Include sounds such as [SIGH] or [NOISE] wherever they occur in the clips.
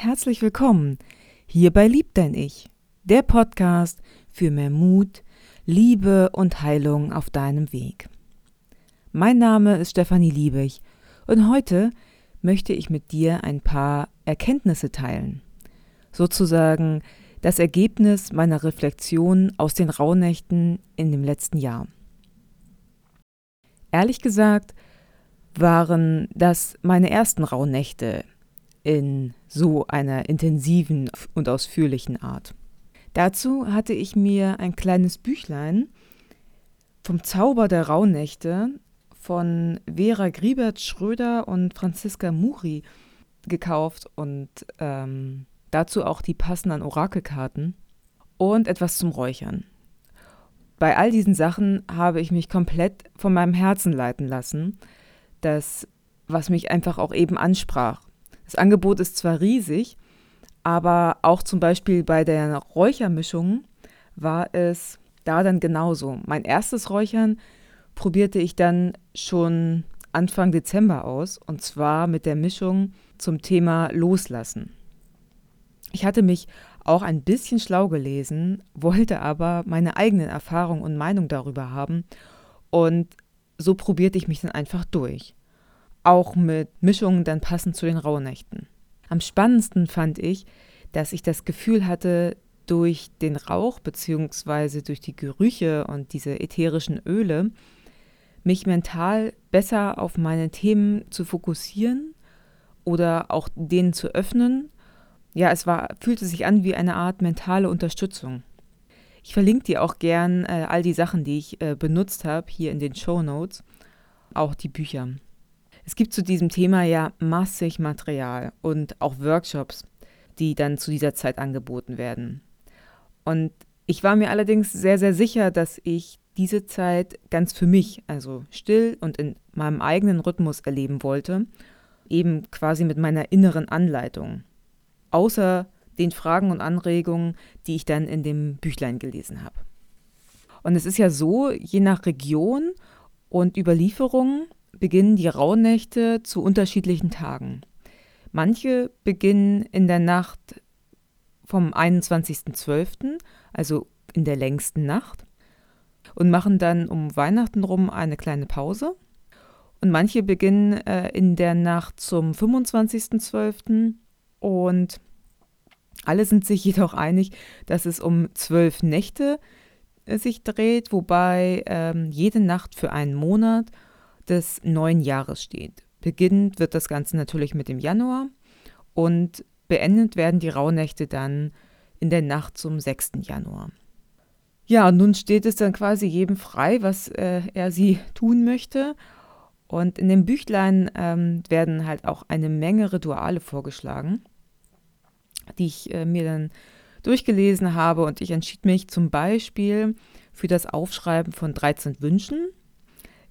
Herzlich willkommen hier bei Lieb dein Ich, der Podcast für mehr Mut, Liebe und Heilung auf deinem Weg. Mein Name ist Stefanie Liebig und heute möchte ich mit dir ein paar Erkenntnisse teilen. Sozusagen das Ergebnis meiner Reflexion aus den Rauhnächten in dem letzten Jahr. Ehrlich gesagt waren das meine ersten Rauhnächte in so einer intensiven und ausführlichen Art. Dazu hatte ich mir ein kleines Büchlein vom Zauber der Rauhnächte von Vera Griebert Schröder und Franziska Muri gekauft und ähm, dazu auch die passenden Orakelkarten und etwas zum Räuchern. Bei all diesen Sachen habe ich mich komplett von meinem Herzen leiten lassen, das, was mich einfach auch eben ansprach. Das Angebot ist zwar riesig, aber auch zum Beispiel bei der Räuchermischung war es da dann genauso. Mein erstes Räuchern probierte ich dann schon Anfang Dezember aus und zwar mit der Mischung zum Thema Loslassen. Ich hatte mich auch ein bisschen schlau gelesen, wollte aber meine eigenen Erfahrungen und Meinung darüber haben und so probierte ich mich dann einfach durch auch mit Mischungen dann passend zu den Rauhnächten. Am spannendsten fand ich, dass ich das Gefühl hatte, durch den Rauch bzw. durch die Gerüche und diese ätherischen Öle mich mental besser auf meine Themen zu fokussieren oder auch denen zu öffnen. Ja, es war, fühlte sich an wie eine Art mentale Unterstützung. Ich verlinke dir auch gern äh, all die Sachen, die ich äh, benutzt habe, hier in den Show Notes, auch die Bücher. Es gibt zu diesem Thema ja massig Material und auch Workshops, die dann zu dieser Zeit angeboten werden. Und ich war mir allerdings sehr, sehr sicher, dass ich diese Zeit ganz für mich, also still und in meinem eigenen Rhythmus erleben wollte, eben quasi mit meiner inneren Anleitung. Außer den Fragen und Anregungen, die ich dann in dem Büchlein gelesen habe. Und es ist ja so, je nach Region und Überlieferung beginnen die Rauhnächte zu unterschiedlichen Tagen. Manche beginnen in der Nacht vom 21.12., also in der längsten Nacht, und machen dann um Weihnachten rum eine kleine Pause. Und manche beginnen äh, in der Nacht zum 25.12. und alle sind sich [LAUGHS] jedoch einig, dass es um zwölf Nächte äh, sich dreht, wobei ähm, jede Nacht für einen Monat des neuen Jahres steht. Beginnend wird das Ganze natürlich mit dem Januar und beendet werden die Rauhnächte dann in der Nacht zum 6. Januar. Ja, nun steht es dann quasi jedem frei, was äh, er sie [LAUGHS] tun möchte. Und in dem Büchlein ähm, werden halt auch eine Menge Rituale vorgeschlagen, die ich äh, mir dann durchgelesen habe. Und ich entschied mich zum Beispiel für das Aufschreiben von 13 Wünschen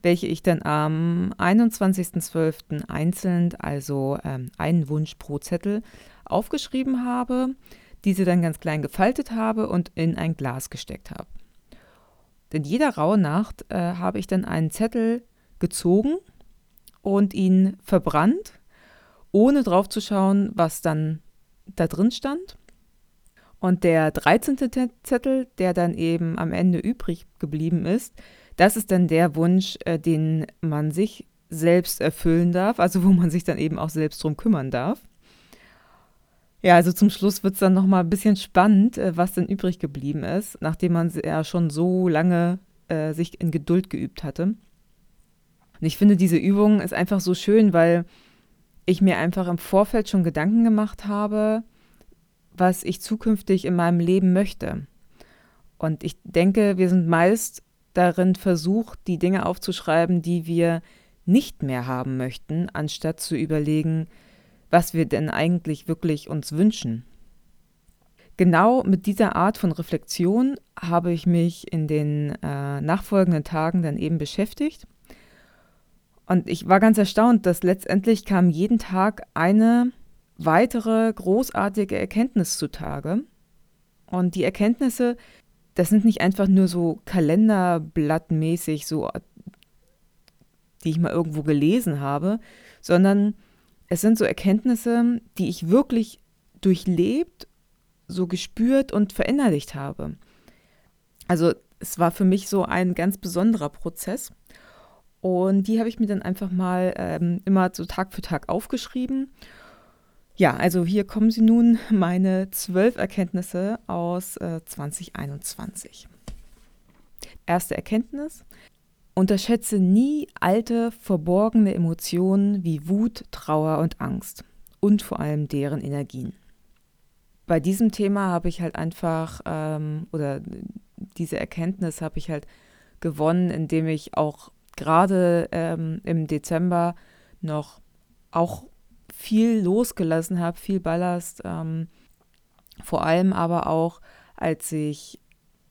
welche ich dann am 21.12. einzeln, also ähm, einen Wunsch pro Zettel, aufgeschrieben habe, diese dann ganz klein gefaltet habe und in ein Glas gesteckt habe. In jeder Rauhnacht äh, habe ich dann einen Zettel gezogen und ihn verbrannt, ohne drauf zu schauen, was dann da drin stand. Und der 13. Zettel, der dann eben am Ende übrig geblieben ist, das ist dann der Wunsch, äh, den man sich selbst erfüllen darf, also wo man sich dann eben auch selbst drum kümmern darf. Ja, also zum Schluss wird es dann nochmal ein bisschen spannend, äh, was denn übrig geblieben ist, nachdem man ja schon so lange äh, sich in Geduld geübt hatte. Und ich finde, diese Übung ist einfach so schön, weil ich mir einfach im Vorfeld schon Gedanken gemacht habe, was ich zukünftig in meinem Leben möchte. Und ich denke, wir sind meist darin versucht, die Dinge aufzuschreiben, die wir nicht mehr haben möchten, anstatt zu überlegen, was wir denn eigentlich wirklich uns wünschen. Genau mit dieser Art von Reflexion habe ich mich in den äh, nachfolgenden Tagen dann eben beschäftigt. Und ich war ganz erstaunt, dass letztendlich kam jeden Tag eine weitere großartige Erkenntnis zutage. Und die Erkenntnisse, das sind nicht einfach nur so Kalenderblattmäßig, so, die ich mal irgendwo gelesen habe, sondern es sind so Erkenntnisse, die ich wirklich durchlebt, so gespürt und verinnerlicht habe. Also es war für mich so ein ganz besonderer Prozess. Und die habe ich mir dann einfach mal ähm, immer so Tag für Tag aufgeschrieben. Ja, also hier kommen sie nun, meine zwölf Erkenntnisse aus äh, 2021. Erste Erkenntnis. Unterschätze nie alte, verborgene Emotionen wie Wut, Trauer und Angst und vor allem deren Energien. Bei diesem Thema habe ich halt einfach, ähm, oder diese Erkenntnis habe ich halt gewonnen, indem ich auch gerade ähm, im Dezember noch auch viel losgelassen habe, viel Ballast. Ähm, vor allem aber auch, als ich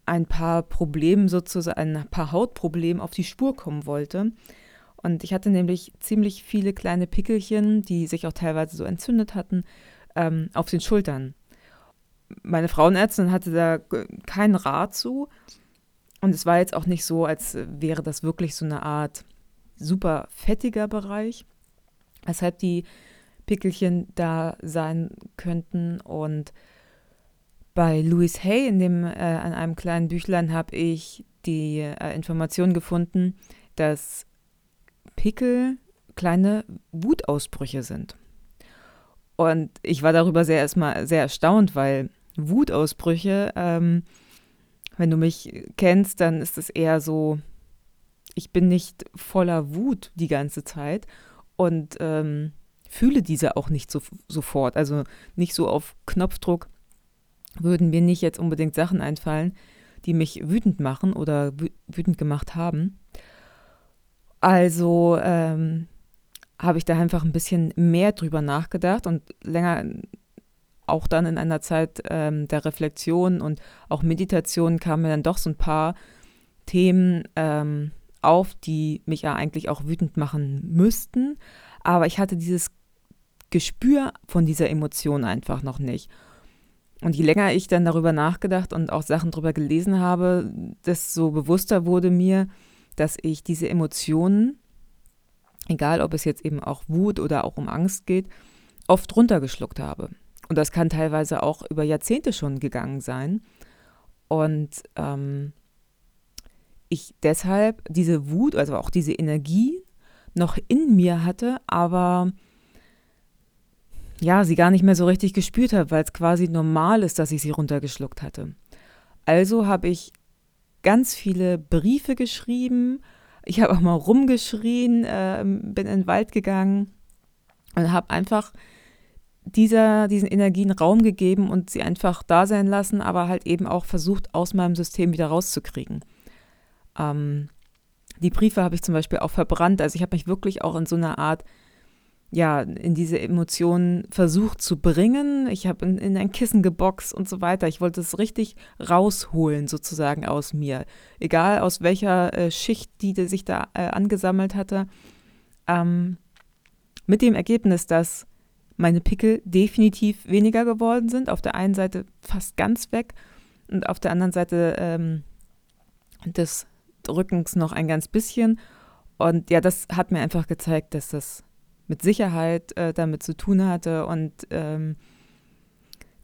ein paar Probleme sozusagen, ein paar Hautproblemen auf die Spur kommen wollte. Und ich hatte nämlich ziemlich viele kleine Pickelchen, die sich auch teilweise so entzündet hatten, ähm, auf den Schultern. Meine Frauenärztin hatte da keinen Rat zu. Und es war jetzt auch nicht so, als wäre das wirklich so eine Art super fettiger Bereich, weshalb die Pickelchen da sein könnten. Und bei Louis Hay in dem, äh, an einem kleinen Büchlein habe ich die äh, Information gefunden, dass Pickel kleine Wutausbrüche sind. Und ich war darüber sehr erstmal sehr erstaunt, weil Wutausbrüche ähm, wenn du mich kennst, dann ist es eher so, ich bin nicht voller Wut die ganze Zeit und ähm, fühle diese auch nicht so, sofort. Also nicht so auf Knopfdruck würden mir nicht jetzt unbedingt Sachen einfallen, die mich wütend machen oder wütend gemacht haben. Also ähm, habe ich da einfach ein bisschen mehr drüber nachgedacht und länger auch dann in einer Zeit ähm, der Reflexion und auch Meditation kamen mir dann doch so ein paar Themen ähm, auf, die mich ja eigentlich auch wütend machen müssten. Aber ich hatte dieses Gespür von dieser Emotion einfach noch nicht. Und je länger ich dann darüber nachgedacht und auch Sachen darüber gelesen habe, desto bewusster wurde mir, dass ich diese Emotionen, egal ob es jetzt eben auch Wut oder auch um Angst geht, oft runtergeschluckt habe. Und das kann teilweise auch über Jahrzehnte schon gegangen sein. Und ähm, ich deshalb diese Wut, also auch diese Energie noch in mir hatte, aber ja, sie gar nicht mehr so richtig gespürt habe, weil es quasi normal ist, dass ich sie runtergeschluckt hatte. Also habe ich ganz viele Briefe geschrieben, ich habe auch mal rumgeschrien, äh, bin in den Wald gegangen und habe einfach dieser, diesen Energien Raum gegeben und sie einfach da sein lassen, aber halt eben auch versucht, aus meinem System wieder rauszukriegen. Ähm, die Briefe habe ich zum Beispiel auch verbrannt. Also ich habe mich wirklich auch in so einer Art, ja, in diese Emotionen versucht zu bringen. Ich habe in, in, ein Kissen geboxt und so weiter. Ich wollte es richtig rausholen, sozusagen aus mir. Egal aus welcher äh, Schicht, die, die sich da äh, angesammelt hatte. Ähm, mit dem Ergebnis, dass meine Pickel definitiv weniger geworden sind. Auf der einen Seite fast ganz weg und auf der anderen Seite ähm, des Rückens noch ein ganz bisschen. Und ja, das hat mir einfach gezeigt, dass das mit Sicherheit äh, damit zu tun hatte und ähm,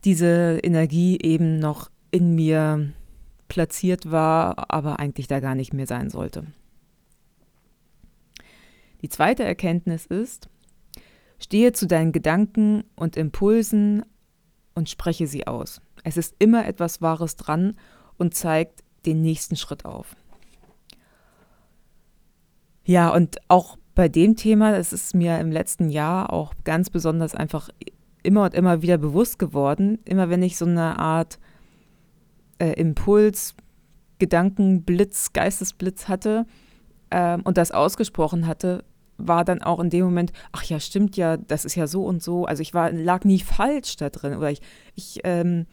diese Energie eben noch in mir platziert war, aber eigentlich da gar nicht mehr sein sollte. Die zweite Erkenntnis ist, Stehe zu deinen Gedanken und Impulsen und spreche sie aus. Es ist immer etwas Wahres dran und zeigt den nächsten Schritt auf. Ja, und auch bei dem Thema, es ist mir im letzten Jahr auch ganz besonders einfach immer und immer wieder bewusst geworden, immer wenn ich so eine Art äh, Impuls, Gedankenblitz, Geistesblitz hatte äh, und das ausgesprochen hatte, war dann auch in dem Moment, ach ja, stimmt ja, das ist ja so und so. Also ich war, lag nie falsch da drin oder ich, ich ähm,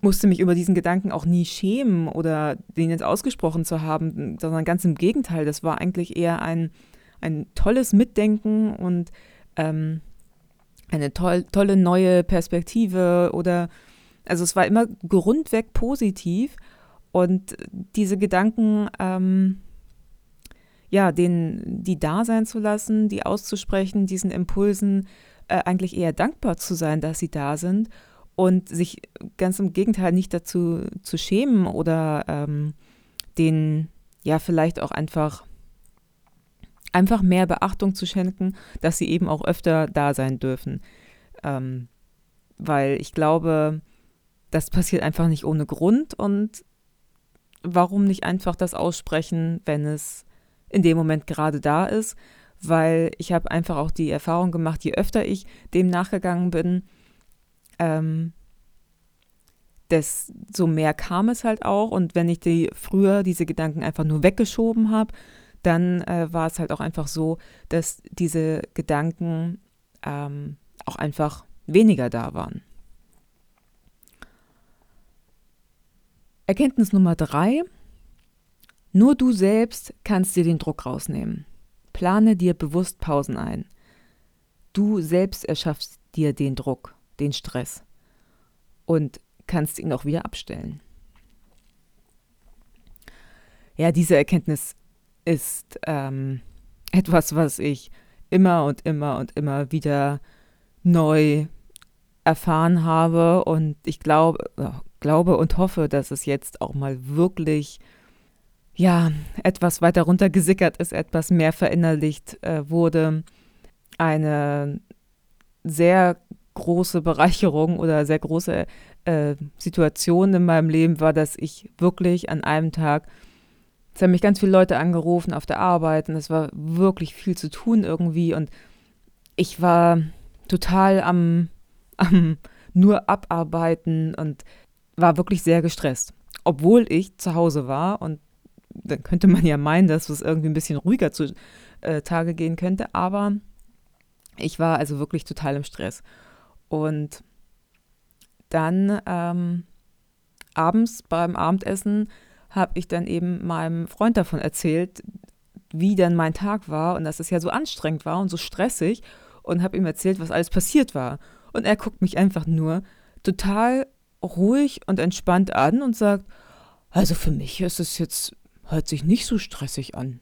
musste mich über diesen Gedanken auch nie schämen oder den jetzt ausgesprochen zu haben, sondern ganz im Gegenteil, das war eigentlich eher ein, ein tolles Mitdenken und ähm, eine toll, tolle neue Perspektive oder also es war immer grundweg positiv und diese Gedanken ähm, ja, den, die da sein zu lassen, die auszusprechen, diesen Impulsen äh, eigentlich eher dankbar zu sein, dass sie da sind und sich ganz im Gegenteil nicht dazu zu schämen oder ähm, den ja vielleicht auch einfach einfach mehr Beachtung zu schenken, dass sie eben auch öfter da sein dürfen. Ähm, weil ich glaube, das passiert einfach nicht ohne Grund und warum nicht einfach das aussprechen, wenn es in dem Moment gerade da ist, weil ich habe einfach auch die Erfahrung gemacht, je öfter ich dem nachgegangen bin, ähm, desto mehr kam es halt auch. Und wenn ich die früher diese Gedanken einfach nur weggeschoben habe, dann äh, war es halt auch einfach so, dass diese Gedanken ähm, auch einfach weniger da waren. Erkenntnis Nummer drei. Nur du selbst kannst dir den Druck rausnehmen. Plane dir bewusst Pausen ein. Du selbst erschaffst dir den Druck, den Stress und kannst ihn auch wieder abstellen. Ja, diese Erkenntnis ist ähm, etwas, was ich immer und immer und immer wieder neu erfahren habe und ich glaube, glaube und hoffe, dass es jetzt auch mal wirklich ja etwas weiter runtergesickert ist, etwas mehr verinnerlicht äh, wurde. Eine sehr große Bereicherung oder sehr große äh, Situation in meinem Leben war, dass ich wirklich an einem Tag es haben mich ganz viele Leute angerufen auf der Arbeit und es war wirklich viel zu tun irgendwie und ich war total am, [LAUGHS] am nur abarbeiten und war wirklich sehr gestresst. Obwohl ich zu Hause war und dann könnte man ja meinen, dass es irgendwie ein bisschen ruhiger zu äh, Tage gehen könnte, aber ich war also wirklich total im Stress. Und dann ähm, abends beim Abendessen habe ich dann eben meinem Freund davon erzählt, wie dann mein Tag war und dass es ja so anstrengend war und so stressig und habe ihm erzählt, was alles passiert war. Und er guckt mich einfach nur total ruhig und entspannt an und sagt, also für mich ist es jetzt, hört sich nicht so stressig an.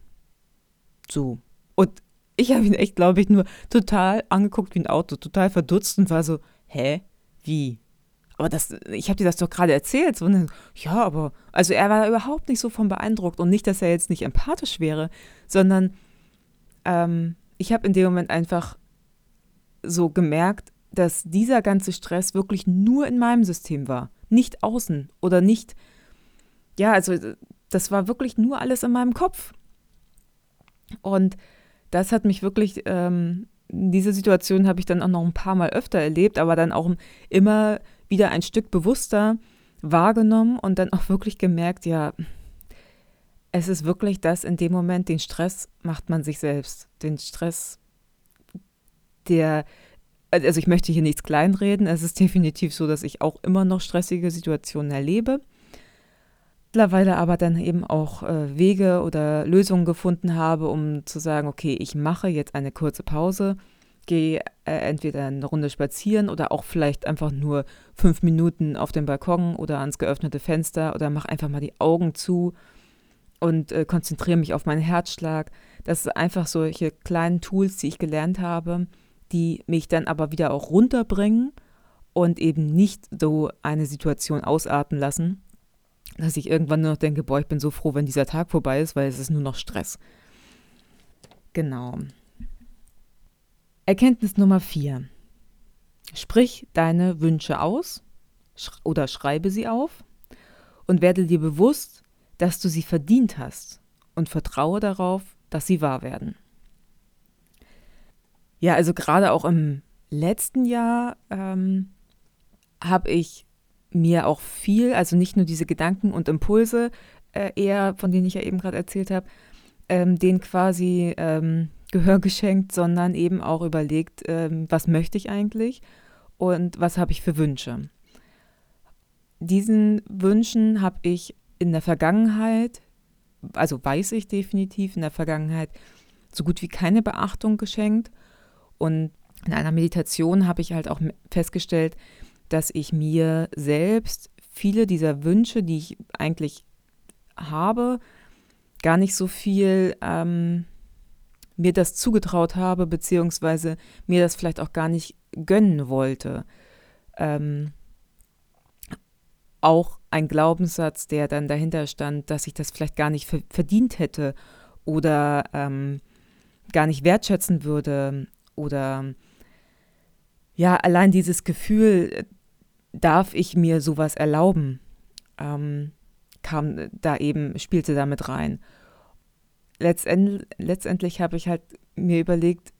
So. Und ich habe ihn echt, glaube ich, nur total angeguckt wie ein Auto, total verdutzt und war so, hä? Wie? Aber das, ich habe dir das doch gerade erzählt. So, ne? ja, aber, also er war überhaupt nicht so von beeindruckt und nicht, dass er jetzt nicht empathisch wäre, sondern ähm, ich habe in dem Moment einfach so gemerkt, dass dieser ganze Stress wirklich nur in meinem System war, nicht außen oder nicht, ja, also das war wirklich nur alles in meinem Kopf. Und das hat mich wirklich, ähm, diese Situation habe ich dann auch noch ein paar Mal öfter erlebt, aber dann auch immer wieder ein Stück bewusster wahrgenommen und dann auch wirklich gemerkt, ja, es ist wirklich das in dem Moment, den Stress macht man sich selbst. Den Stress, der, also ich möchte hier nichts kleinreden, es ist definitiv so, dass ich auch immer noch stressige Situationen erlebe. Mittlerweile aber dann eben auch äh, Wege oder Lösungen gefunden habe, um zu sagen, okay, ich mache jetzt eine kurze Pause gehe äh, entweder eine Runde spazieren oder auch vielleicht einfach nur fünf Minuten auf dem Balkon oder ans geöffnete Fenster oder mache einfach mal die Augen zu und äh, konzentriere mich auf meinen Herzschlag. Das sind einfach solche kleinen Tools, die ich gelernt habe, die mich dann aber wieder auch runterbringen und eben nicht so eine Situation ausarten lassen, dass ich irgendwann nur noch denke, boah, ich bin so froh, wenn dieser Tag vorbei ist, weil es ist nur noch Stress. Genau. Erkenntnis Nummer 4. Sprich deine Wünsche aus oder schreibe sie auf und werde dir bewusst, dass du sie verdient hast und vertraue darauf, dass sie wahr werden. Ja, also gerade auch im letzten Jahr ähm, habe ich mir auch viel, also nicht nur diese Gedanken und Impulse äh, eher, von denen ich ja eben gerade erzählt habe, ähm, den quasi ähm, Gehör geschenkt, sondern eben auch überlegt, ähm, was möchte ich eigentlich und was habe ich für Wünsche. Diesen Wünschen habe ich in der Vergangenheit, also weiß ich definitiv in der Vergangenheit, so gut wie keine Beachtung geschenkt. Und in einer Meditation habe ich halt auch festgestellt, dass ich mir selbst viele dieser Wünsche, die ich eigentlich habe, gar nicht so viel ähm, mir das zugetraut habe, beziehungsweise mir das vielleicht auch gar nicht gönnen wollte. Ähm, auch ein Glaubenssatz, der dann dahinter stand, dass ich das vielleicht gar nicht verdient hätte oder ähm, gar nicht wertschätzen würde oder ja, allein dieses Gefühl, darf ich mir sowas erlauben, ähm, kam da eben, spielte damit rein. Letztend, letztendlich habe ich halt mir überlegt,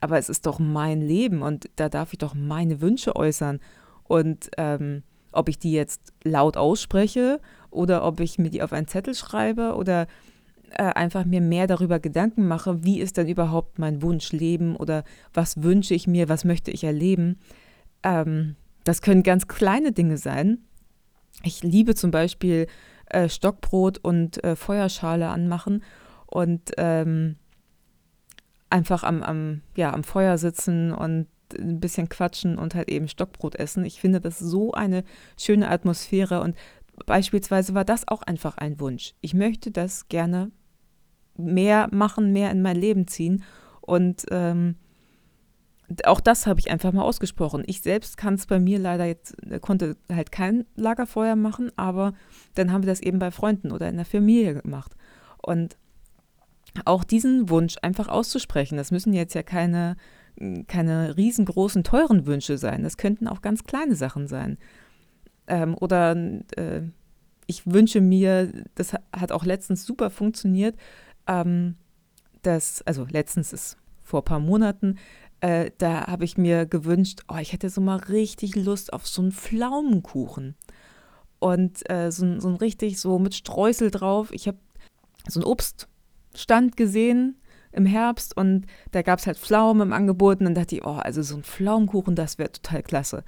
aber es ist doch mein Leben und da darf ich doch meine Wünsche äußern. Und ähm, ob ich die jetzt laut ausspreche oder ob ich mir die auf einen Zettel schreibe oder äh, einfach mir mehr darüber Gedanken mache, wie ist denn überhaupt mein Wunschleben oder was wünsche ich mir, was möchte ich erleben. Ähm, das können ganz kleine Dinge sein. Ich liebe zum Beispiel äh, Stockbrot und äh, Feuerschale anmachen und ähm, einfach am, am, ja, am Feuer sitzen und ein bisschen quatschen und halt eben Stockbrot essen. Ich finde das so eine schöne Atmosphäre und beispielsweise war das auch einfach ein Wunsch. Ich möchte das gerne mehr machen, mehr in mein Leben ziehen und ähm, auch das habe ich einfach mal ausgesprochen. Ich selbst kann es bei mir leider jetzt, konnte halt kein Lagerfeuer machen, aber dann haben wir das eben bei Freunden oder in der Familie gemacht. Und auch diesen Wunsch einfach auszusprechen, das müssen jetzt ja keine keine riesengroßen, teuren Wünsche sein. Das könnten auch ganz kleine Sachen sein. Ähm, oder äh, ich wünsche mir, das hat auch letztens super funktioniert, ähm, dass, also letztens ist vor ein paar Monaten, äh, da habe ich mir gewünscht, oh, ich hätte so mal richtig Lust auf so einen Pflaumenkuchen. Und äh, so, so ein richtig so mit Streusel drauf. Ich habe so einen Obststand gesehen im Herbst und da gab es halt Pflaumen im Angebot und dann dachte ich, oh, also so ein Pflaumenkuchen, das wäre total klasse.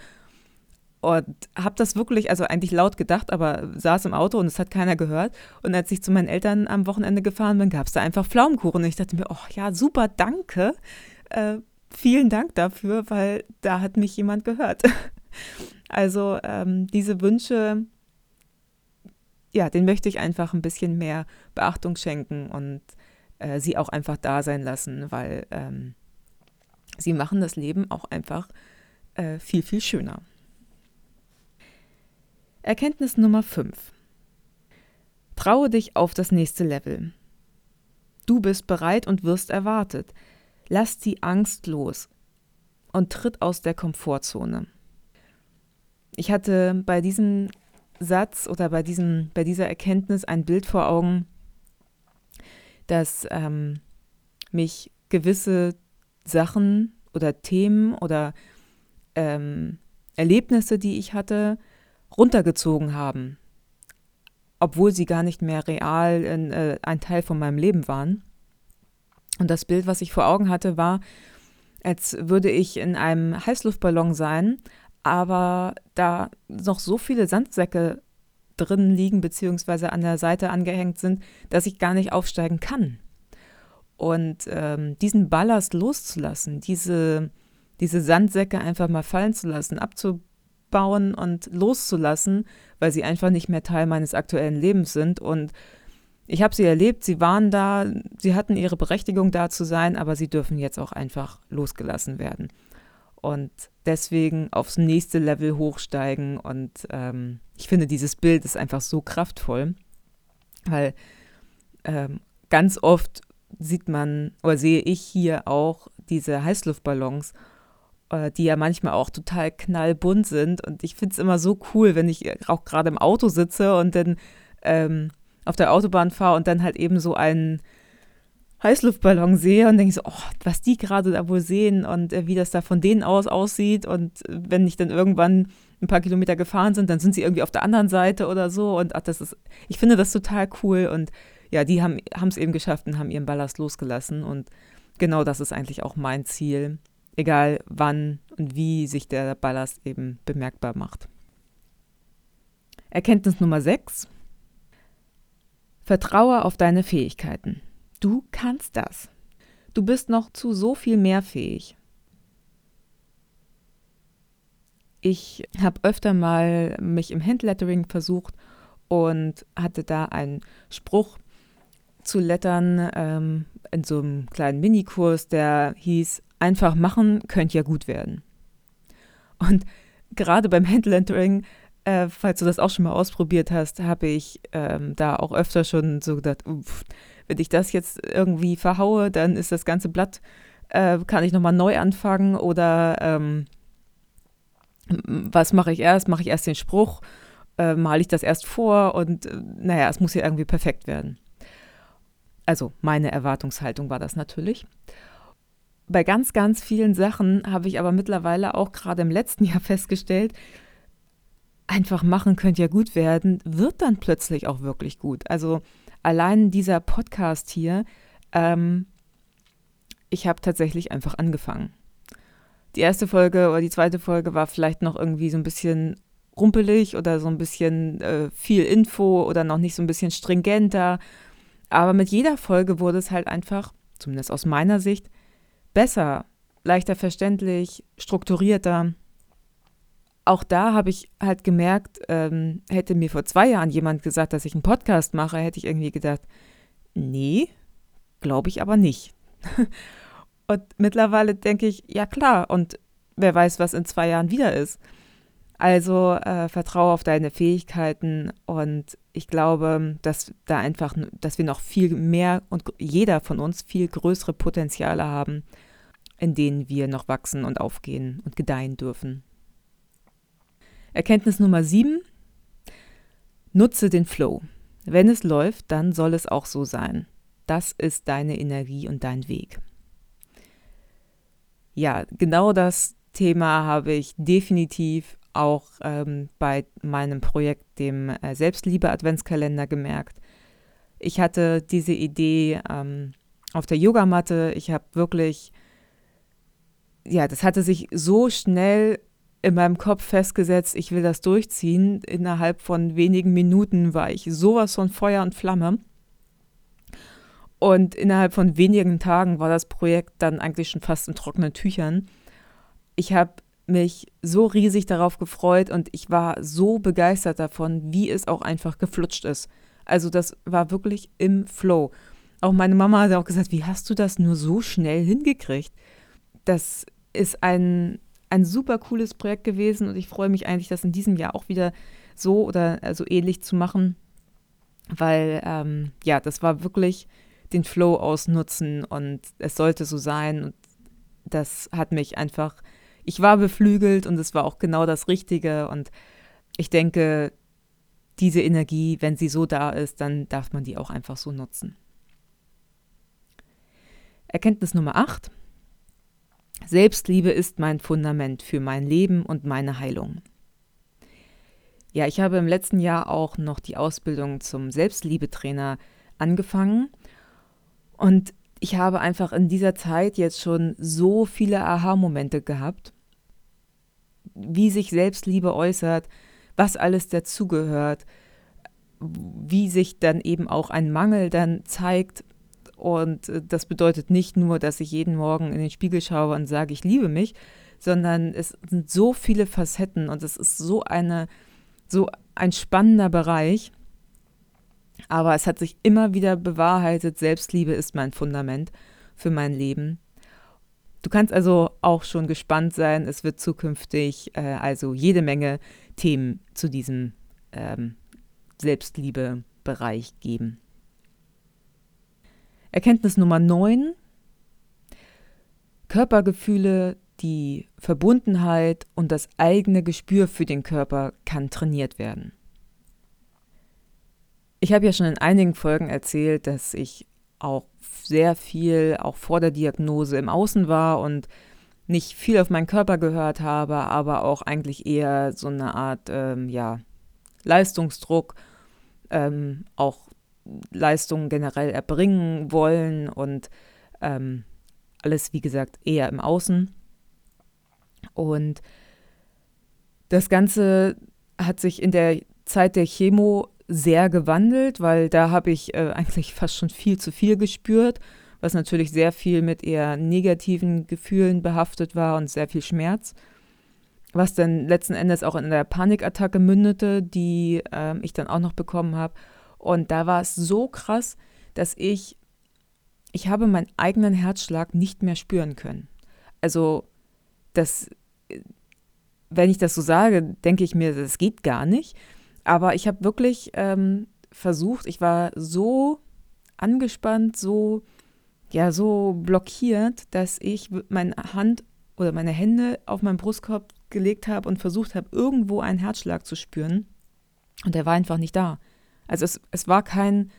Und habe das wirklich, also eigentlich laut gedacht, aber saß im Auto und es hat keiner gehört. Und als ich zu meinen Eltern am Wochenende gefahren bin, gab es da einfach Pflaumenkuchen. Und ich dachte mir, oh ja, super, danke. Äh, vielen Dank dafür, weil da hat mich jemand gehört. [LAUGHS] Also ähm, diese Wünsche, ja, den möchte ich einfach ein bisschen mehr Beachtung schenken und äh, sie auch einfach da sein lassen, weil ähm, sie machen das Leben auch einfach äh, viel, viel schöner. Erkenntnis Nummer 5. Traue dich auf das nächste Level. Du bist bereit und wirst erwartet. Lass die Angst los und tritt aus der Komfortzone. Ich hatte bei diesem Satz oder bei, diesem, bei dieser Erkenntnis ein Bild vor Augen, dass ähm, mich gewisse Sachen oder Themen oder ähm, Erlebnisse, die ich hatte, runtergezogen haben, obwohl sie gar nicht mehr real in, äh, ein Teil von meinem Leben waren. Und das Bild, was ich vor Augen hatte, war, als würde ich in einem Heißluftballon sein, aber da noch so viele Sandsäcke drin liegen beziehungsweise an der Seite angehängt sind, dass ich gar nicht aufsteigen kann. Und ähm, diesen Ballast loszulassen, diese, diese Sandsäcke einfach mal fallen zu lassen, abzubauen und loszulassen, weil sie einfach nicht mehr Teil meines aktuellen Lebens sind. Und ich habe sie erlebt, sie waren da, sie hatten ihre Berechtigung da zu sein, aber sie dürfen jetzt auch einfach losgelassen werden. Und deswegen aufs nächste Level hochsteigen und ähm, ich finde, dieses Bild ist einfach so kraftvoll, weil ähm, ganz oft sieht man oder sehe ich hier auch diese Heißluftballons, äh, die ja manchmal auch total knallbunt sind. Und ich finde es immer so cool, wenn ich auch gerade im Auto sitze und dann ähm, auf der Autobahn fahre und dann halt eben so einen Heißluftballon sehe und denke so, oh, was die gerade da wohl sehen und äh, wie das da von denen aus aussieht. Und äh, wenn ich dann irgendwann ein paar Kilometer gefahren sind, dann sind sie irgendwie auf der anderen Seite oder so. Und ach, das ist, ich finde das total cool. Und ja, die haben es eben geschafft und haben ihren Ballast losgelassen. Und genau das ist eigentlich auch mein Ziel. Egal wann und wie sich der Ballast eben bemerkbar macht. Erkenntnis Nummer 6. Vertraue auf deine Fähigkeiten. Du kannst das. Du bist noch zu so viel mehr fähig. Ich habe öfter mal mich im Handlettering versucht und hatte da einen Spruch abzulettern ähm, in so einem kleinen Minikurs, der hieß Einfach machen könnt ja gut werden. Und gerade beim Handlettering, äh, falls du das auch schon mal ausprobiert hast, habe ich ähm, da auch öfter schon so gedacht, uff, wenn ich das jetzt irgendwie verhaue, dann ist das ganze Blatt, äh, kann ich nochmal neu anfangen oder ähm, was mache ich erst? Mache ich erst den Spruch? Äh, male ich das erst vor? Und äh, naja, es muss ja irgendwie perfekt werden. Also meine Erwartungshaltung war das natürlich. Bei ganz, ganz vielen Sachen habe ich aber mittlerweile auch gerade im letzten [LAUGHS] Jahr festgestellt, einfach machen könnte ja gut werden, wird dann plötzlich auch wirklich gut. Also allein dieser Podcast hier, ähm, ich habe tatsächlich einfach angefangen die erste Folge oder die zweite Folge war vielleicht noch irgendwie so ein bisschen rumpelig oder so ein bisschen äh, viel Info oder noch nicht so ein bisschen stringenter. Aber mit jeder Folge wurde es halt einfach, zumindest aus meiner Sicht, besser, leichter verständlich, strukturierter. Auch da habe ich halt gemerkt, ähm, hätte mir vor zwei Jahren jemand gesagt, dass ich einen Podcast mache, hätte ich irgendwie gedacht, nee, glaube ich aber nicht. [LAUGHS] Und mittlerweile denke ich, ja klar, und wer weiß, was in zwei Jahren wieder ist. Also äh, vertraue auf deine Fähigkeiten und ich glaube, dass da einfach, dass wir noch viel mehr und jeder von uns viel größere Potenziale haben, in denen wir noch wachsen und aufgehen und gedeihen dürfen. Erkenntnis Nummer sieben: Nutze den Flow. Wenn es läuft, dann soll es auch so sein. Das ist deine Energie und dein Weg ja, genau das Thema habe ich definitiv auch ähm, bei meinem Projekt, dem äh, Selbstliebe-Adventskalender, gemerkt. Ich hatte diese Idee ähm, auf der Yogamatte. Ich habe wirklich, ja, das hatte sich so schnell in meinem Kopf festgesetzt, ich will das durchziehen. Innerhalb von wenigen Minuten war ich sowas von Feuer und Flamme. Und innerhalb von wenigen Tagen war das Projekt dann eigentlich schon fast in trockenen Tüchern. Ich habe mich so riesig darauf gefreut und ich war so begeistert davon, wie es auch einfach geflutscht ist. Also das war wirklich im Flow. Auch meine Mama hat auch gesagt, wie hast du das nur so schnell hingekriegt? Das ist ein, ein super cooles Projekt gewesen und ich freue mich eigentlich, das in diesem Jahr auch wieder so oder so also ähnlich zu machen, weil ähm, ja, das war wirklich den Flow ausnutzen und es sollte so sein. Und das hat mich einfach, ich war beflügelt und es war auch genau das Richtige. Und ich denke, diese Energie, wenn sie so da ist, dann darf man die auch einfach so nutzen. Erkenntnis Nummer 8. Selbstliebe ist mein Fundament für mein Leben und meine Heilung. Ja, ich habe im letzten Jahr auch noch die Ausbildung zum Selbstliebetrainer angefangen und ich habe einfach in dieser Zeit jetzt schon so viele Aha-Momente gehabt, wie sich Selbstliebe äußert, was alles dazugehört, wie sich dann eben auch ein Mangel dann zeigt. Und äh, das bedeutet nicht nur, dass ich jeden Morgen in den Spiegel schaue und sage, ich liebe mich, sondern es sind so viele Facetten und es ist so eine, so ein spannender Bereich. Aber es hat sich immer wieder bewahrheitet, Selbstliebe ist mein Fundament für mein Leben. Du kannst also auch schon gespannt sein, es wird zukünftig äh, also jede Menge Themen zu diesem ähm, Selbstliebe-Bereich geben. Erkenntnis Nummer 9. Körpergefühle, die Verbundenheit und das eigene Gespür für den Körper kann trainiert werden. Ich habe ja schon in einigen Folgen erzählt, dass ich auch sehr viel, auch vor der Diagnose im Außen war und nicht viel auf meinen Körper gehört habe, aber auch eigentlich eher so eine Art, ähm, ja, Leistungsdruck, ähm, auch Leistungen generell erbringen wollen und ähm, alles, wie gesagt, eher im Außen. Und das Ganze hat sich in der Zeit der Chemo sehr gewandelt, weil da habe ich äh, [LAUGHS] eigentlich fast schon viel zu viel gespürt, was natürlich sehr viel mit eher negativen Gefühlen behaftet war und sehr viel Schmerz. Was dann letzten Endes auch in der Panikattacke mündete, die äh, ich dann auch noch bekommen habe. Und da war es so krass, dass ich, ich habe meinen eigenen Herzschlag nicht mehr spüren können. Also, das, wenn ich das so sage, denke ich mir, das geht gar nicht. Aber ich habe wirklich ähm, versucht, ich war so angespannt, so, ja, so blockiert, dass ich meine Hand oder meine Hände auf meinen Brustkorb gelegt habe und versucht habe, irgendwo einen Herzschlag zu spüren. Und der war einfach nicht da. Also es, es war kein,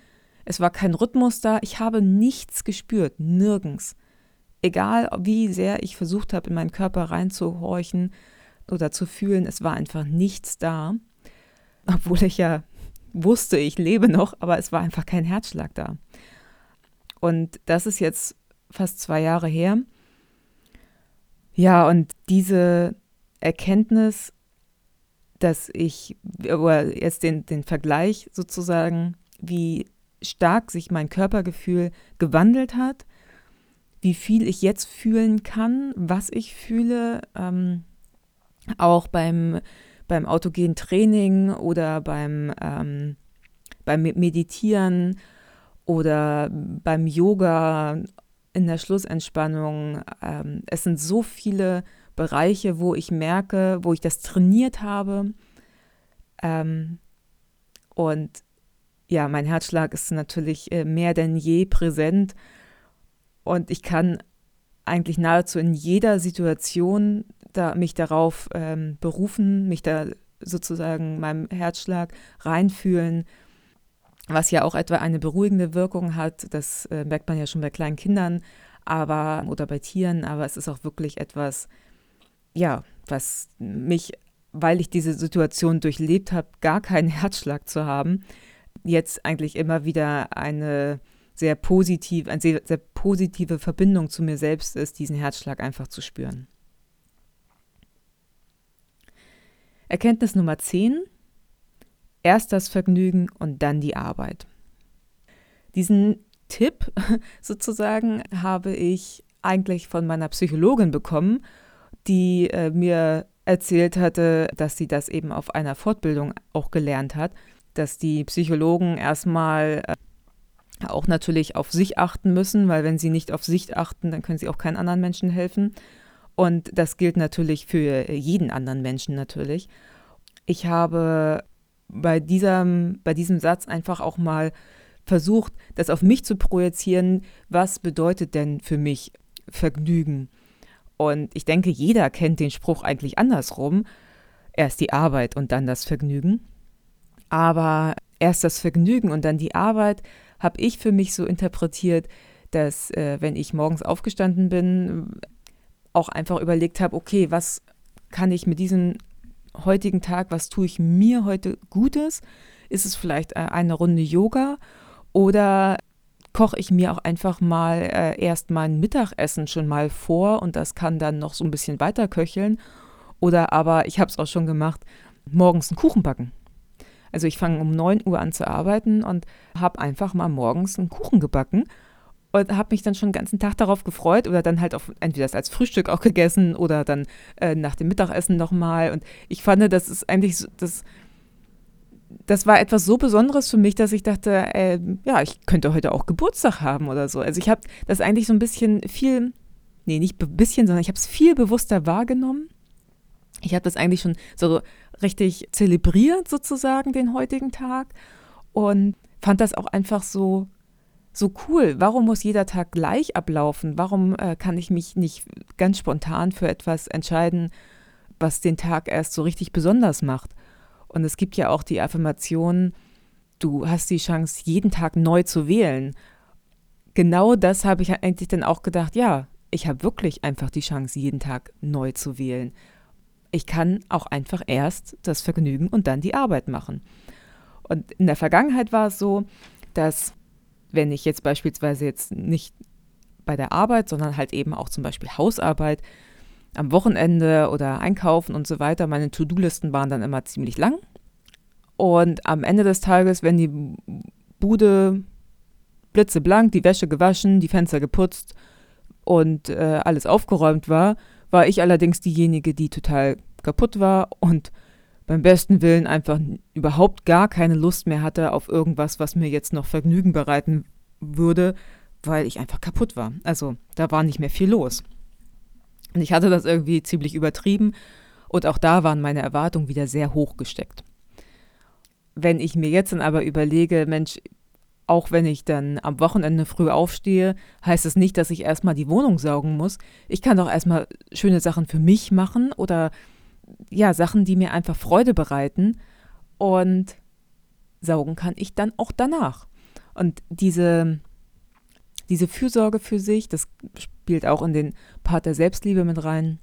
es war kein Rhythmus da. Ich habe nichts gespürt, nirgends. Egal wie sehr ich versucht habe, in meinen Körper reinzuhorchen oder zu fühlen, es war einfach nichts da. Obwohl ich ja wusste, ich lebe noch, aber es war einfach kein Herzschlag da. Und das ist jetzt fast zwei Jahre her. Ja, und diese Erkenntnis, dass ich, oder jetzt den, den Vergleich sozusagen, wie stark sich mein Körpergefühl gewandelt hat, wie viel ich jetzt fühlen kann, was ich fühle, ähm, auch beim, beim autogenen Training oder beim, ähm, beim Meditieren oder beim Yoga in der Schlussentspannung. Ähm, es sind so viele Bereiche, wo ich merke, wo ich das trainiert habe. Ähm, und ja, mein Herzschlag ist natürlich äh, mehr denn je präsent und ich kann eigentlich nahezu in jeder Situation da, mich darauf ähm, berufen, mich da sozusagen meinem Herzschlag reinfühlen, was ja auch etwa eine beruhigende Wirkung hat. Das äh, merkt man ja schon bei kleinen Kindern, aber oder bei Tieren, aber es ist auch wirklich etwas, ja, was mich, weil ich diese Situation durchlebt habe, gar keinen [LAUGHS] Herzschlag zu haben, jetzt eigentlich immer wieder eine sehr positiv, eine sehr, sehr positive Verbindung zu mir selbst ist, diesen Herzschlag einfach zu spüren. Erkenntnis Nummer 10. Erst das Vergnügen und dann die Arbeit. Diesen Tipp [LAUGHS] sozusagen habe ich eigentlich von meiner Psychologin bekommen, die äh, mir erzählt hatte, dass sie das eben auf einer Fortbildung auch gelernt hat, dass die Psychologen erstmal äh, auch natürlich auf sich achten müssen, weil wenn sie nicht auf sich achten, dann können sie auch keinen anderen Menschen helfen. Und das gilt natürlich für jeden anderen Menschen natürlich. Ich habe bei diesem, bei diesem Satz einfach auch mal versucht, das auf mich zu projizieren, was bedeutet denn für mich Vergnügen? Und ich denke, jeder kennt den Spruch eigentlich andersrum. Erst die Arbeit und dann das Vergnügen. Aber erst das Vergnügen und dann die Arbeit habe ich für mich so interpretiert, dass äh, wenn ich morgens aufgestanden bin, auch einfach überlegt habe, okay, was kann ich mit diesem heutigen Tag, was tue ich mir heute Gutes? Ist es vielleicht äh, eine Runde Yoga oder koche ich mir auch einfach mal äh, erst mein Mittagessen schon mal vor und das kann dann noch so ein bisschen weiter köcheln. Oder aber, ich habe es auch schon gemacht, morgens einen Kuchen backen. Also ich fange um 9 Uhr an zu arbeiten und habe einfach mal morgens einen Kuchen gebacken und habe mich dann schon den ganzen Tag darauf gefreut oder dann halt auch entweder das als Frühstück auch gegessen oder dann äh, nach dem Mittagessen nochmal. Und ich fand, das ist eigentlich so, das, das war etwas so Besonderes für mich, dass ich dachte, äh, ja, ich könnte heute auch Geburtstag haben oder so. Also ich habe das eigentlich so ein bisschen viel, nee, nicht ein bisschen, sondern ich habe es viel bewusster wahrgenommen. Ich habe das eigentlich schon so richtig zelebriert sozusagen den heutigen Tag und fand das auch einfach so so cool. Warum muss jeder Tag gleich ablaufen? Warum äh, kann ich mich nicht ganz spontan für etwas entscheiden, was den Tag erst so richtig besonders macht? Und es gibt ja auch die Affirmation, du hast die Chance, jeden Tag neu zu wählen. Genau das habe ich eigentlich dann auch gedacht, ja, ich habe wirklich einfach die Chance, jeden Tag neu zu wählen ich kann auch einfach erst das Vergnügen und dann die Arbeit machen. Und in der Vergangenheit war es so, dass wenn ich jetzt beispielsweise jetzt nicht bei der Arbeit, sondern halt eben auch zum Beispiel Hausarbeit am Wochenende oder einkaufen und so weiter, meine To-Do-Listen waren dann immer ziemlich lang. Und am Ende des Tages, wenn die Bude blitzeblank, die Wäsche gewaschen, die Fenster geputzt und äh, alles aufgeräumt war, war ich allerdings diejenige, die total kaputt war und beim besten Willen einfach überhaupt gar keine Lust mehr hatte auf irgendwas, was mir jetzt noch Vergnügen bereiten würde, weil ich einfach kaputt war. Also da war nicht mehr viel los. Und ich hatte das irgendwie ziemlich übertrieben und auch da waren meine Erwartungen wieder sehr hoch gesteckt. Wenn ich mir jetzt dann aber überlege, Mensch, auch wenn ich dann am Wochenende früh aufstehe, heißt es das nicht, dass ich erstmal die Wohnung saugen muss. Ich kann doch erstmal schöne Sachen für mich machen oder ja, Sachen, die mir einfach Freude bereiten. Und saugen kann ich dann auch danach. Und diese, diese Fürsorge für sich, das spielt auch in den Part der Selbstliebe mit rein,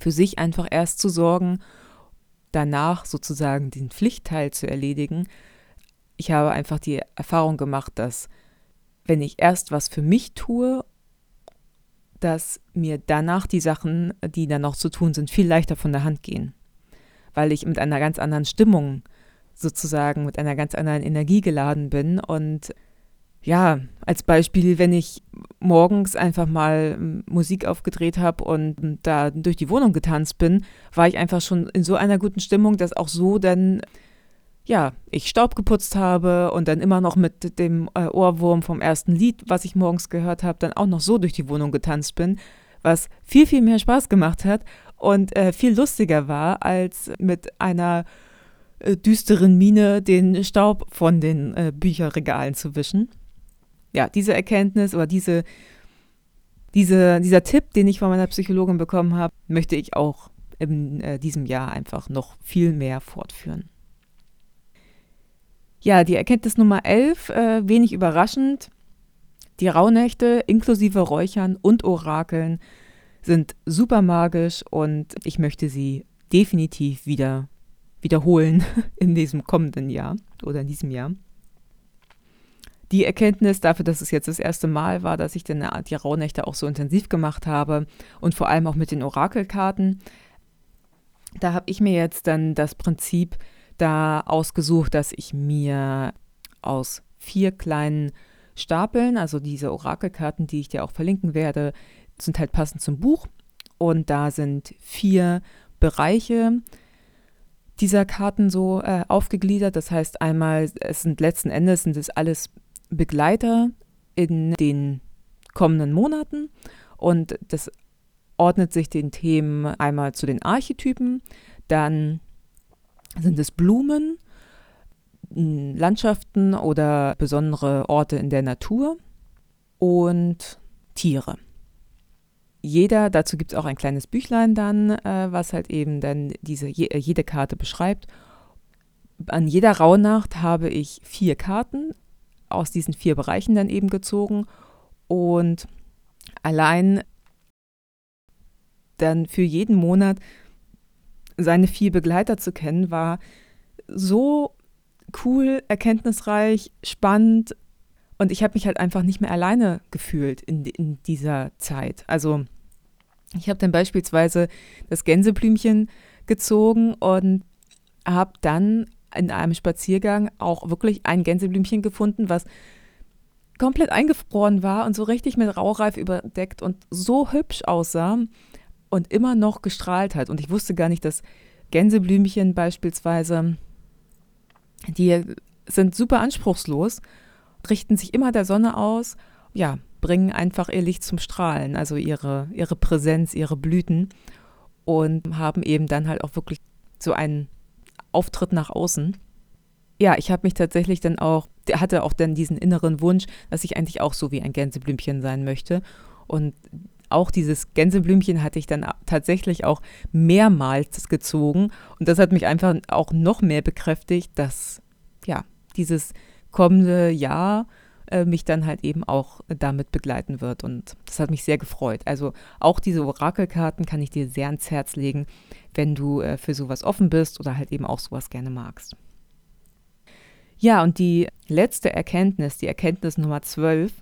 für sich einfach erst zu sorgen, danach sozusagen den Pflichtteil zu erledigen. Ich habe einfach die Erfahrung gemacht, dass wenn ich erst was für mich tue, dass mir danach die Sachen, die dann noch zu tun sind, viel leichter von der Hand gehen, weil ich mit einer ganz anderen Stimmung sozusagen mit einer ganz anderen Energie geladen bin. Und ja, als Beispiel, wenn ich morgens einfach mal ähm, Musik aufgedreht habe und da durch die Wohnung getanzt bin, war ich einfach schon in so einer guten Stimmung, dass auch so dann, ja, ich Staub geputzt habe und dann immer noch mit dem äh, Ohrwurm vom ersten Lied, was ich morgens gehört habe, dann auch noch so durch die Wohnung getanzt bin, was viel, viel mehr Spaß gemacht hat und äh, viel lustiger war, als mit einer äh, düsteren Miene den Staub von den äh, Bücherregalen zu wischen. Ja, diese Erkenntnis oder diese, diese, dieser Tipp, den ich von meiner Psychologin bekommen habe, möchte ich auch in äh, diesem Jahr einfach noch viel mehr fortführen. Ja, die Erkenntnis Nummer 11, äh, wenig überraschend. Die Rauhnächte inklusive Räuchern und Orakeln sind super magisch und ich möchte sie definitiv wieder wiederholen [LAUGHS] in diesem kommenden Jahr oder in diesem Jahr. Die Erkenntnis dafür, dass es jetzt das erste Mal war, dass ich den, die Rauhnächte auch so intensiv gemacht habe und vor allem auch mit den Orakelkarten, da habe ich mir jetzt dann das Prinzip da ausgesucht, dass ich mir aus vier kleinen Stapeln, also diese Orakelkarten, die ich dir auch verlinken werde, sind halt passend zum Buch. Und da sind vier Bereiche, dieser Karten so äh, aufgegliedert. Das heißt einmal, es sind letzten Endes sind es alles Begleiter in den kommenden Monaten. Und das ordnet sich den Themen einmal zu den Archetypen, dann sind es Blumen, Landschaften oder besondere Orte in der Natur und Tiere. Jeder, dazu gibt es auch ein kleines Büchlein dann, äh, was halt eben dann diese je, äh, jede Karte beschreibt. An jeder Rauhnacht habe ich vier Karten aus diesen vier Bereichen dann eben gezogen und allein dann für jeden Monat seine vier Begleiter zu kennen, war so cool, erkenntnisreich, spannend und ich habe mich halt einfach nicht mehr alleine gefühlt in, in dieser Zeit. Also ich habe dann beispielsweise das Gänseblümchen gezogen und habe dann in einem Spaziergang auch wirklich ein Gänseblümchen gefunden, was komplett eingefroren war und so richtig mit Raureif überdeckt und so hübsch aussah und immer noch gestrahlt hat. Und ich wusste gar nicht, dass Gänseblümchen beispielsweise, die sind super anspruchslos, richten sich immer der Sonne aus. Ja, bringen einfach ihr Licht zum Strahlen, also ihre, ihre Präsenz, ihre Blüten und haben eben dann halt auch wirklich so einen Auftritt nach außen. Ja, ich habe mich tatsächlich dann auch, hatte auch dann diesen inneren Wunsch, dass ich eigentlich auch so wie ein Gänseblümchen sein möchte. Und auch dieses Gänseblümchen hatte ich dann tatsächlich auch mehrmals gezogen. Und das hat mich einfach auch noch mehr bekräftigt, dass ja, dieses kommende Jahr äh, mich dann halt eben auch damit begleiten wird. Und das hat mich sehr gefreut. Also auch diese Orakelkarten kann ich dir sehr ans Herz legen, wenn du äh, für sowas offen bist oder halt eben auch sowas gerne magst. Ja, und die letzte Erkenntnis, die Erkenntnis Nummer 12,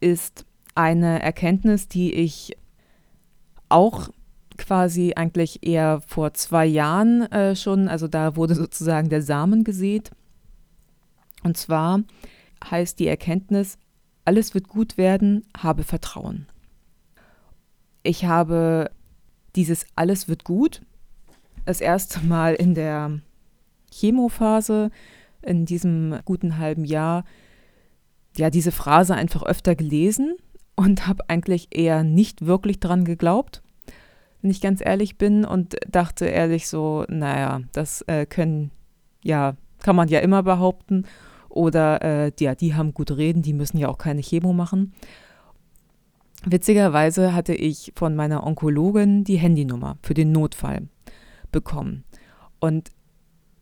ist eine Erkenntnis, die ich auch quasi eigentlich eher vor zwei Jahren äh, schon, also da wurde sozusagen der Samen gesät. Und zwar heißt die Erkenntnis, alles wird gut werden, habe Vertrauen. Ich habe dieses alles wird gut das erste Mal in der Chemophase, in diesem guten halben Jahr, ja diese Phrase einfach öfter gelesen und habe eigentlich eher nicht wirklich dran geglaubt, wenn ich ganz ehrlich bin und dachte ehrlich so, naja, das äh, können, ja, kann man ja immer behaupten oder äh, ja, die haben gut reden, die müssen ja auch keine Chemo machen. Witzigerweise hatte ich von meiner Onkologin die Handynummer für den Notfall bekommen. Und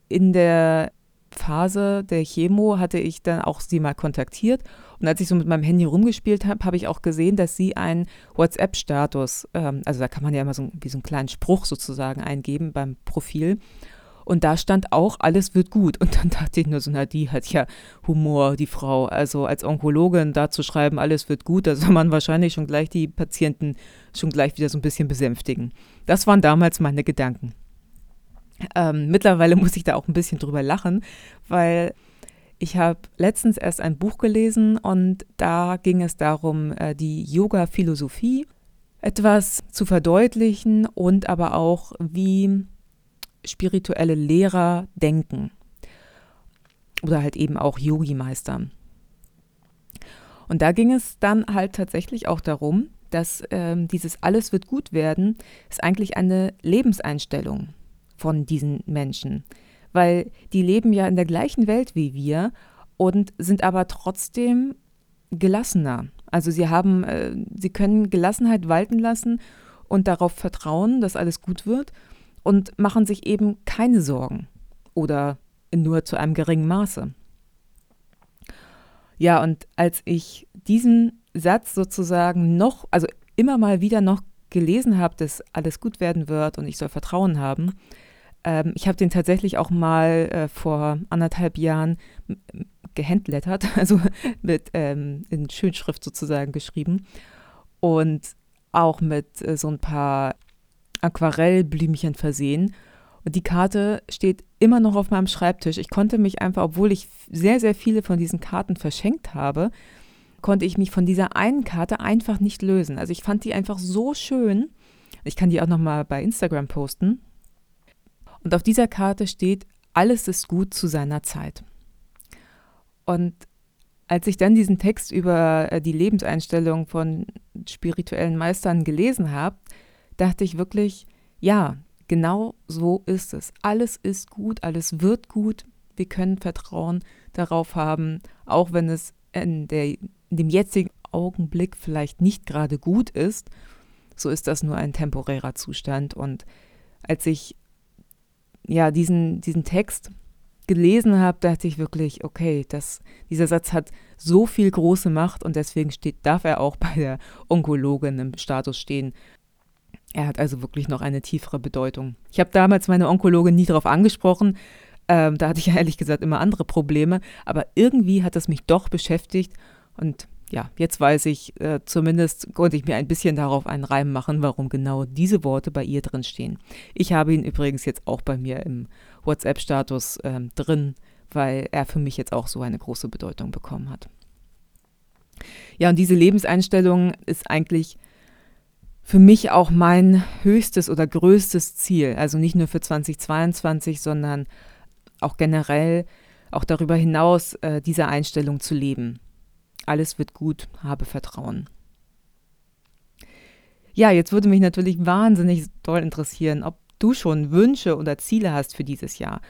in der Phase der Chemo hatte ich dann auch sie mal kontaktiert. Und als ich so mit meinem Handy rumgespielt habe, habe ich auch gesehen, dass sie einen WhatsApp-Status, ähm, also da kann man ja immer so wie so einen kleinen Spruch sozusagen eingeben beim Profil. Und da stand auch, alles wird gut. Und dann [LAUGHS] dachte ich nur so, na, die hat ja Humor, die Frau. Also als Onkologin da zu schreiben, alles wird gut, da soll man wahrscheinlich schon gleich die Patienten schon gleich wieder so ein bisschen besänftigen. Das waren damals meine Gedanken. Ähm, mittlerweile muss ich da auch ein bisschen drüber lachen, weil ich habe letztens erst ein Buch gelesen und da ging es darum, äh, die Yoga-Philosophie etwas zu verdeutlichen und aber auch, wie spirituelle Lehrer denken. Oder halt eben auch Yogi-Meister. Und da ging es dann halt tatsächlich auch darum, dass ähm, dieses alles wird gut werden, ist eigentlich eine Lebenseinstellung von diesen Menschen. Weil die leben ja in der gleichen Welt wie wir und sind aber trotzdem gelassener. Also sie haben, äh, sie können Gelassenheit walten lassen und darauf vertrauen, dass alles gut wird und machen sich eben keine Sorgen oder nur zu einem geringen Maße. Ja, und als ich diesen Satz sozusagen noch, also immer mal wieder noch gelesen habe, dass alles gut werden wird und ich soll Vertrauen haben, ähm, ich habe den tatsächlich auch mal äh, vor anderthalb Jahren gehandlettert, [LAUGHS] also mit ähm, in Schönschrift sozusagen geschrieben und auch mit äh, so ein paar Aquarellblümchen versehen. Und die Karte steht immer noch auf meinem Schreibtisch. Ich konnte mich einfach, obwohl ich sehr, sehr viele von diesen Karten verschenkt habe, konnte ich mich von dieser einen Karte einfach nicht lösen. Also ich fand die einfach so schön. Ich kann die auch noch mal bei Instagram posten. Und auf dieser Karte steht, alles ist gut zu seiner Zeit. Und als ich dann diesen Text über äh, die Lebenseinstellung von spirituellen Meistern gelesen habe, dachte ich wirklich, ja, genau so ist es. Alles ist gut, alles wird gut. Wir können Vertrauen darauf haben, auch wenn es in, der, in dem jetzigen Augenblick vielleicht nicht gerade gut ist, so ist das nur ein temporärer Zustand. Und als ich ja diesen, diesen Text gelesen habe, dachte ich wirklich, okay, das, dieser Satz hat so viel große Macht und deswegen steht, darf er auch bei der Onkologin im Status stehen er hat also wirklich noch eine tiefere Bedeutung. Ich habe damals meine Onkologin nie darauf angesprochen. Ähm, da hatte ich ja ehrlich gesagt immer andere Probleme. Aber irgendwie hat es mich doch beschäftigt. Und ja, jetzt weiß ich, äh, zumindest konnte ich mir ein bisschen darauf einen Reim machen, warum genau diese Worte bei ihr drin stehen. Ich habe ihn übrigens jetzt auch bei mir im WhatsApp-Status ähm, drin, weil er für mich jetzt auch so eine große Bedeutung bekommen hat. Ja, und diese Lebenseinstellung ist eigentlich für mich auch mein höchstes oder größtes Ziel. Also nicht nur für 2022, sondern auch generell, auch darüber hinaus, äh, diese Einstellung zu leben. Alles wird gut, habe Vertrauen. Ja, jetzt würde mich natürlich wahnsinnig toll interessieren, ob du schon Wünsche oder Ziele hast für dieses Jahr.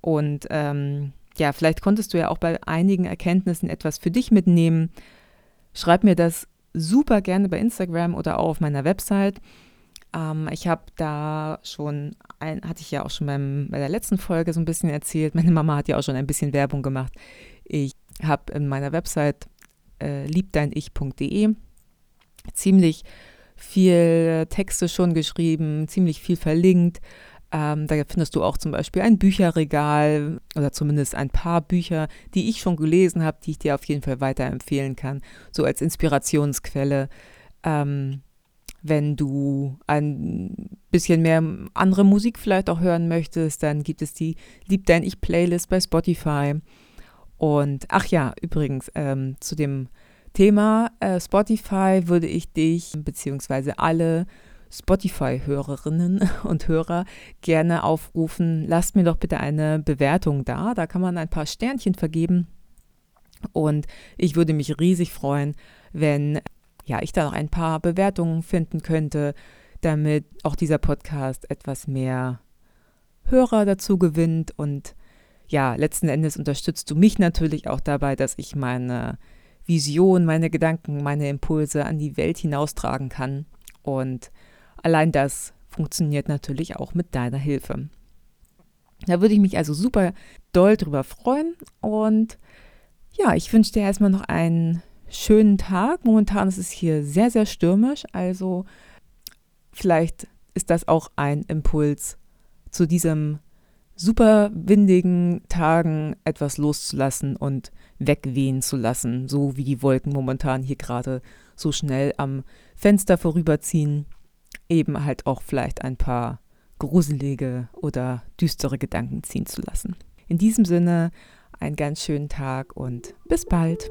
Und ähm, ja, vielleicht konntest du ja auch bei einigen Erkenntnissen etwas für dich mitnehmen. Schreib mir das super gerne bei Instagram oder auch auf meiner Website. Ähm, ich habe da schon, ein, hatte ich ja auch schon beim, bei der letzten Folge so ein bisschen erzählt. [LAUGHS] Meine Mama hat ja auch schon ein bisschen Werbung gemacht. Ich habe in meiner Website äh, liebdeinich.de ziemlich viel Texte schon geschrieben, ziemlich viel verlinkt. Ähm, da findest du auch zum Beispiel ein Bücherregal oder zumindest ein paar Bücher, die ich schon gelesen habe, die ich dir auf jeden Fall weiterempfehlen kann, so als Inspirationsquelle. Ähm, wenn du ein bisschen mehr andere Musik vielleicht auch hören möchtest, dann gibt es die Lieb dein Ich Playlist bei Spotify. Und ach ja, übrigens, ähm, zu dem Thema äh, Spotify würde ich dich beziehungsweise alle Spotify-Hörerinnen und Hörer gerne aufrufen, lasst mir doch bitte eine Bewertung da. Da kann man ein paar Sternchen vergeben. Und ich würde mich riesig freuen, wenn ja, ich da noch ein paar Bewertungen finden könnte, damit auch dieser Podcast etwas mehr Hörer dazu gewinnt. Und ja, letzten Endes unterstützt du mich natürlich auch dabei, dass ich meine Vision, meine Gedanken, meine Impulse an die Welt hinaustragen kann. Und allein das funktioniert natürlich auch mit deiner Hilfe. Da würde ich mich also super doll drüber freuen. Und ja, ich wünsche dir erstmal noch einen schönen Tag. Momentan ist es hier sehr, sehr stürmisch. Also vielleicht ist das auch ein Impuls zu diesem super windigen Tagen etwas loszulassen und wegwehen zu lassen, so wie die Wolken momentan hier gerade so schnell am Fenster vorüberziehen, eben halt auch vielleicht ein paar gruselige oder düstere Gedanken ziehen zu lassen. In diesem Sinne, einen ganz schönen Tag und bis bald.